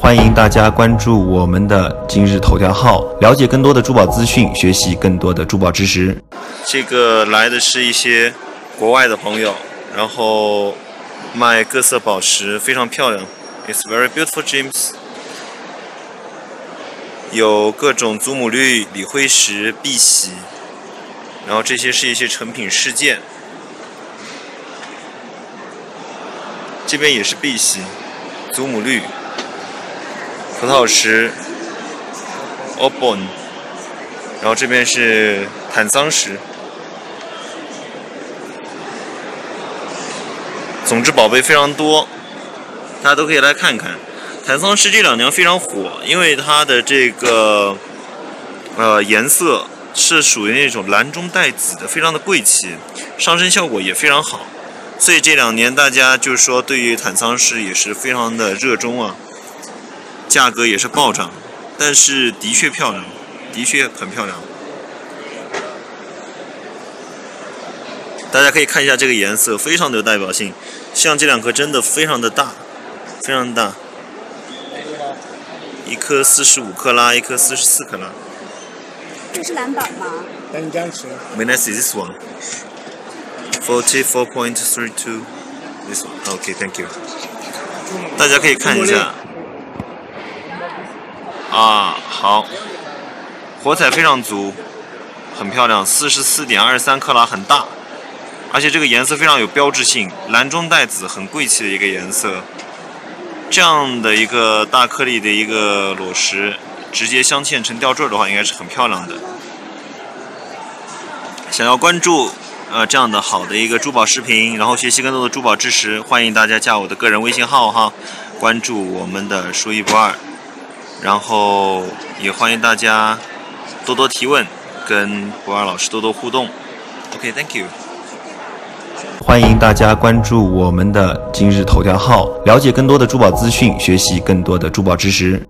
欢迎大家关注我们的今日头条号，了解更多的珠宝资讯，学习更多的珠宝知识。这个来的是一些国外的朋友，然后卖各色宝石，非常漂亮。It's very beautiful gems。有各种祖母绿、锂辉石、碧玺，然后这些是一些成品饰件。这边也是碧玺、祖母绿。葡萄石，obon，然后这边是坦桑石。总之，宝贝非常多，大家都可以来看看。坦桑石这两年非常火，因为它的这个呃颜色是属于那种蓝中带紫的，非常的贵气，上身效果也非常好，所以这两年大家就是说对于坦桑石也是非常的热衷啊。价格也是暴涨，但是的确漂亮，的确很漂亮。大家可以看一下这个颜色，非常的有代表性。像这两颗真的非常的大，非常大。一颗四十五克拉，一颗四十四克拉。这是蓝宝吗？May I see this one? Forty-four point three two. This one. Okay, thank you. 大家可以看一下。啊，好，火彩非常足，很漂亮，四十四点二三克拉，很大，而且这个颜色非常有标志性，蓝中带紫，很贵气的一个颜色。这样的一个大颗粒的一个裸石，直接镶嵌成吊坠的话，应该是很漂亮的。想要关注呃这样的好的一个珠宝视频，然后学习更多的珠宝知识，欢迎大家加我的个人微信号哈，关注我们的说一不二。然后也欢迎大家多多提问，跟博二老师多多互动。OK，Thank you。欢迎大家关注我们的今日头条号，了解更多的珠宝资讯，学习更多的珠宝知识。